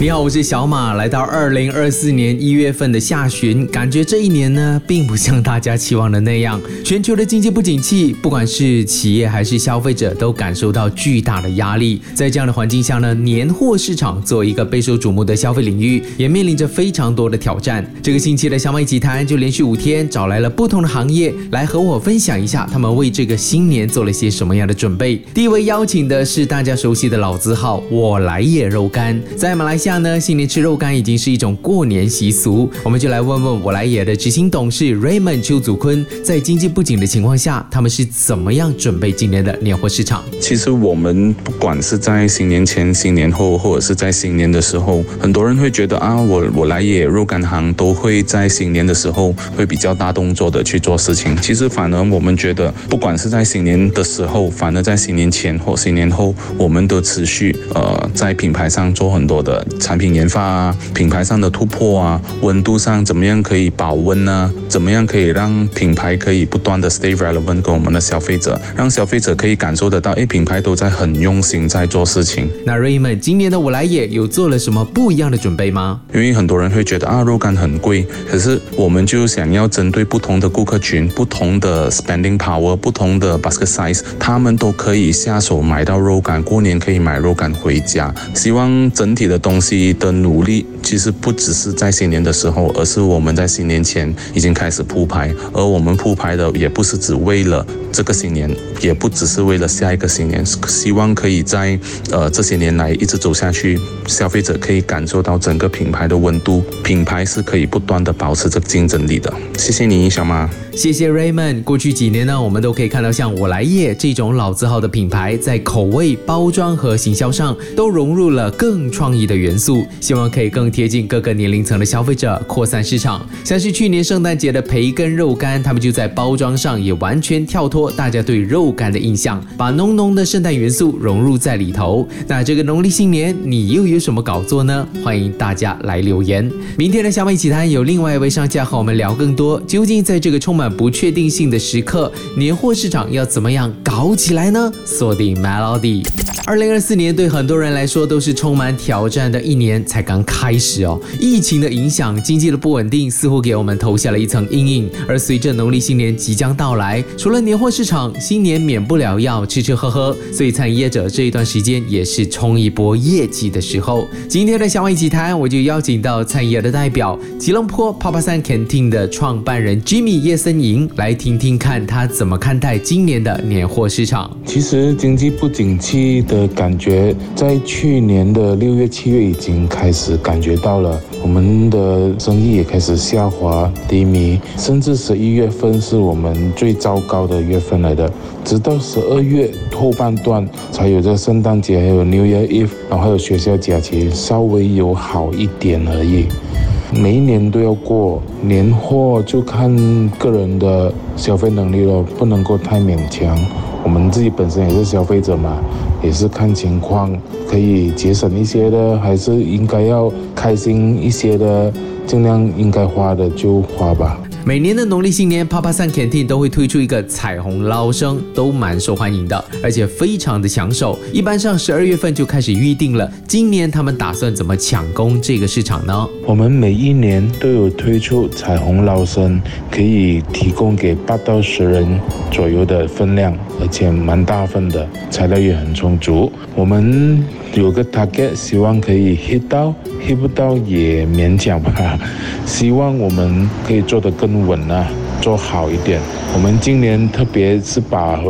你好，我是小马。来到二零二四年一月份的下旬，感觉这一年呢，并不像大家期望的那样。全球的经济不景气，不管是企业还是消费者，都感受到巨大的压力。在这样的环境下呢，年货市场作为一个备受瞩目的消费领域，也面临着非常多的挑战。这个星期的小马一起谈，就连续五天找来了不同的行业来和我分享一下，他们为这个新年做了些什么样的准备。第一位邀请的是大家熟悉的老字号我来也肉干，在马来西亚。呢，新年吃肉干已经是一种过年习俗，我们就来问问我来也的执行董事 Raymond 邱祖坤，在经济不景的情况下，他们是怎么样准备今年的年货市场？其实我们不管是在新年前、新年后，或者是在新年的时候，很多人会觉得啊，我我来也肉干行都会在新年的时候会比较大动作的去做事情。其实反而我们觉得，不管是在新年的时候，反而在新年前或新年后，我们都持续呃在品牌上做很多的。产品研发啊，品牌上的突破啊，温度上怎么样可以保温呢？怎么样可以让品牌可以不断的 stay relevant 跟我们的消费者，让消费者可以感受得到，哎，品牌都在很用心在做事情。那 Raymond 今年的我来也有做了什么不一样的准备吗？因为很多人会觉得啊，肉干很贵，可是我们就想要针对不同的顾客群、不同的 spending power、不同的 basket size，他们都可以下手买到肉干，过年可以买肉干回家。希望整体的东西。的努力其实不只是在新年的时候，而是我们在新年前已经开始铺排，而我们铺排的也不是只为了这个新年，也不只是为了下一个新年，希望可以在呃这些年来一直走下去，消费者可以感受到整个品牌的温度，品牌是可以不断的保持着竞争力的。谢谢你，小马。谢谢 Raymond。过去几年呢，我们都可以看到像我来叶这种老字号的品牌，在口味、包装和行销上都融入了更创意的元素，希望可以更贴近各个年龄层的消费者，扩散市场。像是去年圣诞节的培根肉干，他们就在包装上也完全跳脱大家对肉干的印象，把浓浓的圣诞元素融入在里头。那这个农历新年，你又有什么搞作呢？欢迎大家来留言。明天的小美奇谈有另外一位商家和我们聊更多，究竟在这个充满不确定性的时刻，年货市场要怎么样搞起来呢？锁定 Melody。二零二四年对很多人来说都是充满挑战的一年，才刚开始哦。疫情的影响，经济的不稳定，似乎给我们投下了一层阴影。而随着农历新年即将到来，除了年货市场，新年免不了要吃吃喝喝，所以餐饮业者这一段时间也是冲一波业绩的时候。今天的小王一起谈，我就邀请到餐饮业的代表吉隆坡 Papa San Canteen 的创办人 Jimmy 叶森莹来听听看他怎么看待今年的年货市场。其实经济不景气的。感觉在去年的六月、七月已经开始感觉到了，我们的生意也开始下滑、低迷，甚至十一月份是我们最糟糕的月份来的。直到十二月后半段才有这圣诞节，还有 New Year Eve，然后还有学校假期，稍微有好一点而已。每一年都要过年货，就看个人的消费能力了，不能够太勉强。我们自己本身也是消费者嘛。也是看情况，可以节省一些的，还是应该要开心一些的，尽量应该花的就花吧。每年的农历新年，Papa San Canteen 都会推出一个彩虹捞生，都蛮受欢迎的，而且非常的抢手。一般上十二月份就开始预定了。今年他们打算怎么抢攻这个市场呢？我们每一年都有推出彩虹捞生，可以提供给八到十人左右的分量，而且蛮大份的，材料也很充足。我们有个 target，希望可以 hit 到。hit 不到也勉强吧，希望我们可以做得更稳啊，做好一点。我们今年特别是把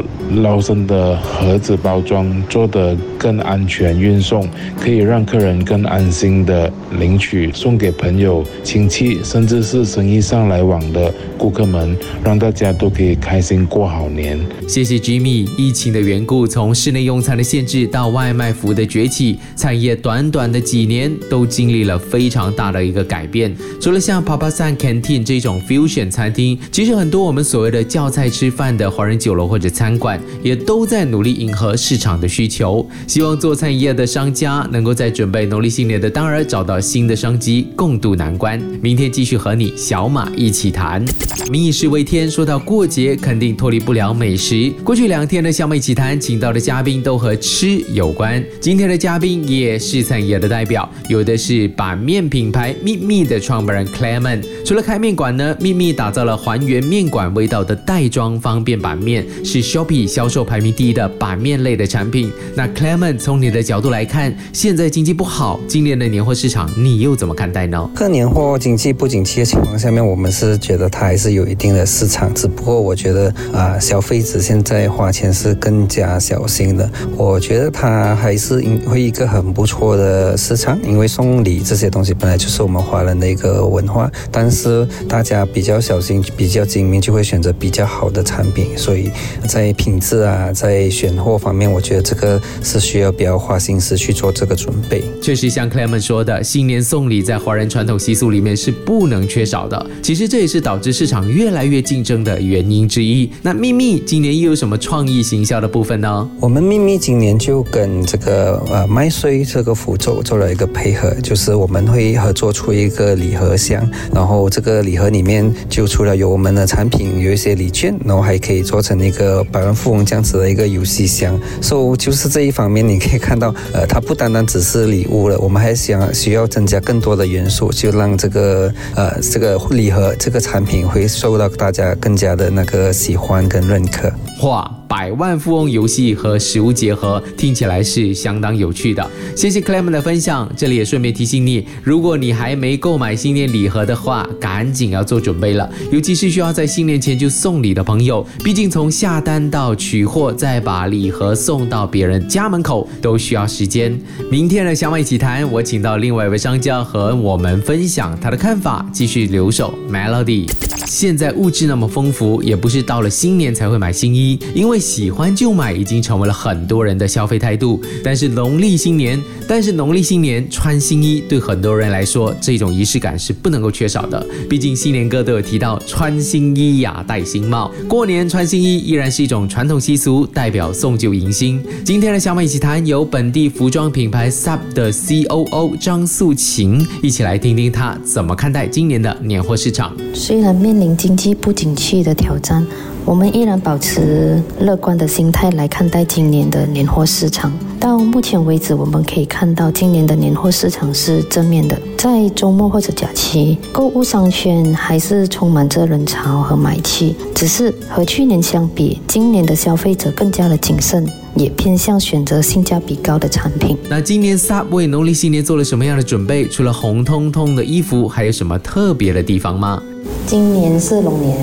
捞生的盒子包装做得更安全，运送可以让客人更安心的领取，送给朋友、亲戚，甚至是生意上来往的顾客们，让大家都可以开心过好年。谢谢 Jimmy。疫情的缘故，从室内用餐的限制到外卖服务的崛起，餐业短短的几年都经历了非常大的一个改变。除了像 Papa San Canteen 这种 fusion 餐厅，其实很多我们所谓的叫菜吃饭的华人酒楼或者餐馆，也都在努力迎合市场的需求，希望做餐饮业的商家能够在准备农历新年的当儿找到新的商机，共度难关。明天继续和你小马一起谈。民以食为天，说到过节，肯定脱离不了美食。过去两天的小马一起谈，请到的嘉宾都和吃有关。今天的嘉宾也是餐饮业的代表，有的是板面品牌秘密的创办人 Clement。除了开面馆呢，秘密打造了环面馆味道的袋装方便板面，是 Shopee 销售排名第一的板面类的产品。那 Clement 从你的角度来看，现在经济不好，今年的年货市场你又怎么看待呢？个年货经济不景气的情况下面，我们是觉得它还是有一定的市场，只不过我觉得啊，消费者现在花钱是更加小心的。我觉得它还是会一个很不错的市场，因为送礼这些东西本来就是我们华人的一个文化，但是大家比较小心、比较精明，就会选择比较好的产品，所以在品质啊，在选货方面，我觉得这个是需要比较花心思去做这个准备。确实，像 Clement 说的，新年送礼在华人传统习俗里面是不能缺少的。其实这也是导致市场越来越竞争的原因之一。那秘密今年又有什么创意行销的部分呢？我们秘密今年就跟这个呃麦穗这个符咒做了一个配合，就是我们会合作出一个礼盒箱，然后这个礼盒里面就除了有我我们的产品，有一些礼券，然后还可以做成一个百万富翁这样子的一个游戏箱。所以就是这一方面，你可以看到，呃，它不单单只是礼物了，我们还想需要增加更多的元素，就让这个呃这个礼盒这个产品会受到大家更加的那个喜欢跟认可。哇！百万富翁游戏和食物结合，听起来是相当有趣的。谢谢 Clement 的分享，这里也顺便提醒你，如果你还没购买新年礼盒的话，赶紧要做准备了。尤其是需要在新年前就送礼的朋友，毕竟从下单到取货，再把礼盒送到别人家门口，都需要时间。明天的小马一起谈，我请到另外一位商家和我们分享他的看法，继续留守 Melody。现在物质那么丰富，也不是到了新年才会买新衣，因为喜欢就买已经成为了很多人的消费态度。但是农历新年，但是农历新年穿新衣对很多人来说，这种仪式感是不能够缺少的。毕竟新年歌都有提到穿新衣呀，戴新帽。过年穿新衣依然是一种传统习俗，代表送旧迎新。今天的小马一起谈，由本地服装品牌 Sub 的 COO 张素琴一起来听听她怎么看待今年的年货市场。虽然面临经济不景气的挑战，我们依然保持乐观的心态来看待今年的年货市场。到目前为止，我们可以看到今年的年货市场是正面的。在周末或者假期，购物商圈还是充满着人潮和买气。只是和去年相比，今年的消费者更加的谨慎，也偏向选择性价比高的产品。那今年 Sub 为农历新年做了什么样的准备？除了红彤彤的衣服，还有什么特别的地方吗？今年是龙年，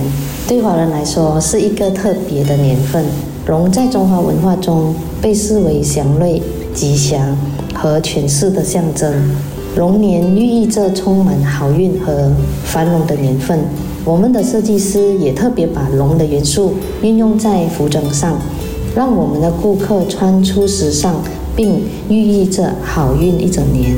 对华人来说是一个特别的年份。龙在中华文化中被视为祥瑞、吉祥和权势的象征。龙年寓意着充满好运和繁荣的年份。我们的设计师也特别把龙的元素运用在服装上，让我们的顾客穿出时尚，并寓意着好运一整年。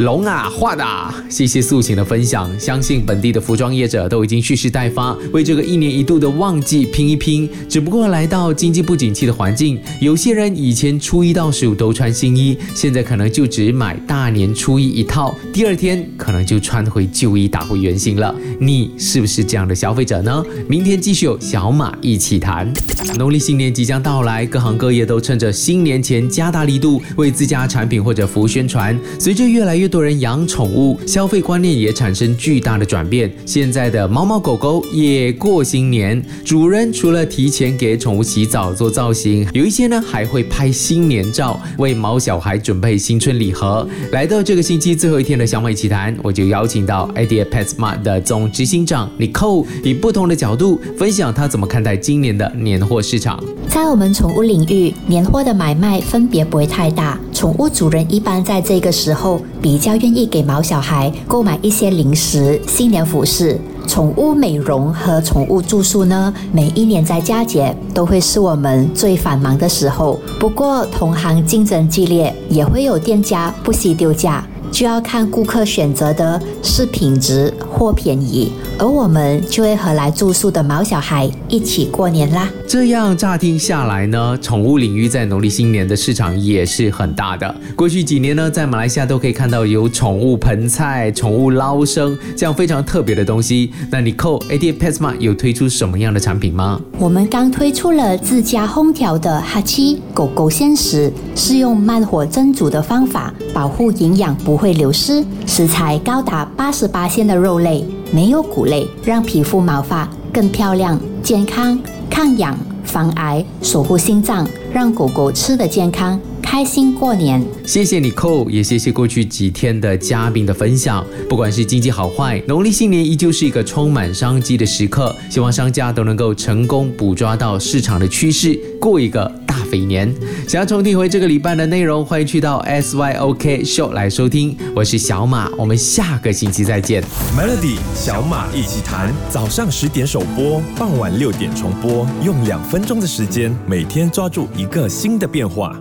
龙啊，画的！谢谢素琴的分享，相信本地的服装业者都已经蓄势待发，为这个一年一度的旺季拼一拼。只不过来到经济不景气的环境，有些人以前初一到十五都穿新衣，现在可能就只买大年初一一套，第二天可能就穿回旧衣打回原形了。你是不是这样的消费者呢？明天继续有小马一起谈。农历新年即将到来，各行各业都趁着新年前加大力度为自家产品或者服务宣传。随着越来越多人养宠物，消费观念也产生巨大的转变。现在的猫猫狗狗也过新年，主人除了提前给宠物洗澡做造型，有一些呢还会拍新年照，为毛小孩准备新春礼盒。来到这个星期最后一天的小美奇谈，我就邀请到 Idea Pet Smart 的总执行长 Nicole，以不同的角度分享他怎么看待今年的年货市场。在我们宠物领域，年货的买卖分别不会太大。宠物主人一般在这个时候比较愿意给毛小孩购买一些零食、新年服饰。宠物美容和宠物住宿呢，每一年在佳节都会是我们最繁忙的时候。不过，同行竞争激烈，也会有店家不惜丢价。就要看顾客选择的是品质或便宜，而我们就会和来住宿的毛小孩一起过年啦。这样乍听下来呢，宠物领域在农历新年的市场也是很大的。过去几年呢，在马来西亚都可以看到有宠物盆菜、宠物捞生这样非常特别的东西。那你扣 a d p e t s m a 有推出什么样的产品吗？我们刚推出了自家烘调的哈七狗狗鲜食，是用慢火蒸煮的方法，保护营养不会流失。食材高达八十八鲜的肉类，没有骨类，让皮肤毛发更漂亮、健康、抗氧、防癌、守护心脏，让狗狗吃的健康。开心过年，谢谢你扣，也谢谢过去几天的嘉宾的分享。不管是经济好坏，农历新年依旧是一个充满商机的时刻。希望商家都能够成功捕捉到市场的趋势，过一个肥年。想要重听回这个礼拜的内容，欢迎去到 SYOK Show 来收听。我是小马，我们下个星期再见。Melody 小马一起谈，早上十点首播，傍晚六点重播，用两分钟的时间，每天抓住一个新的变化。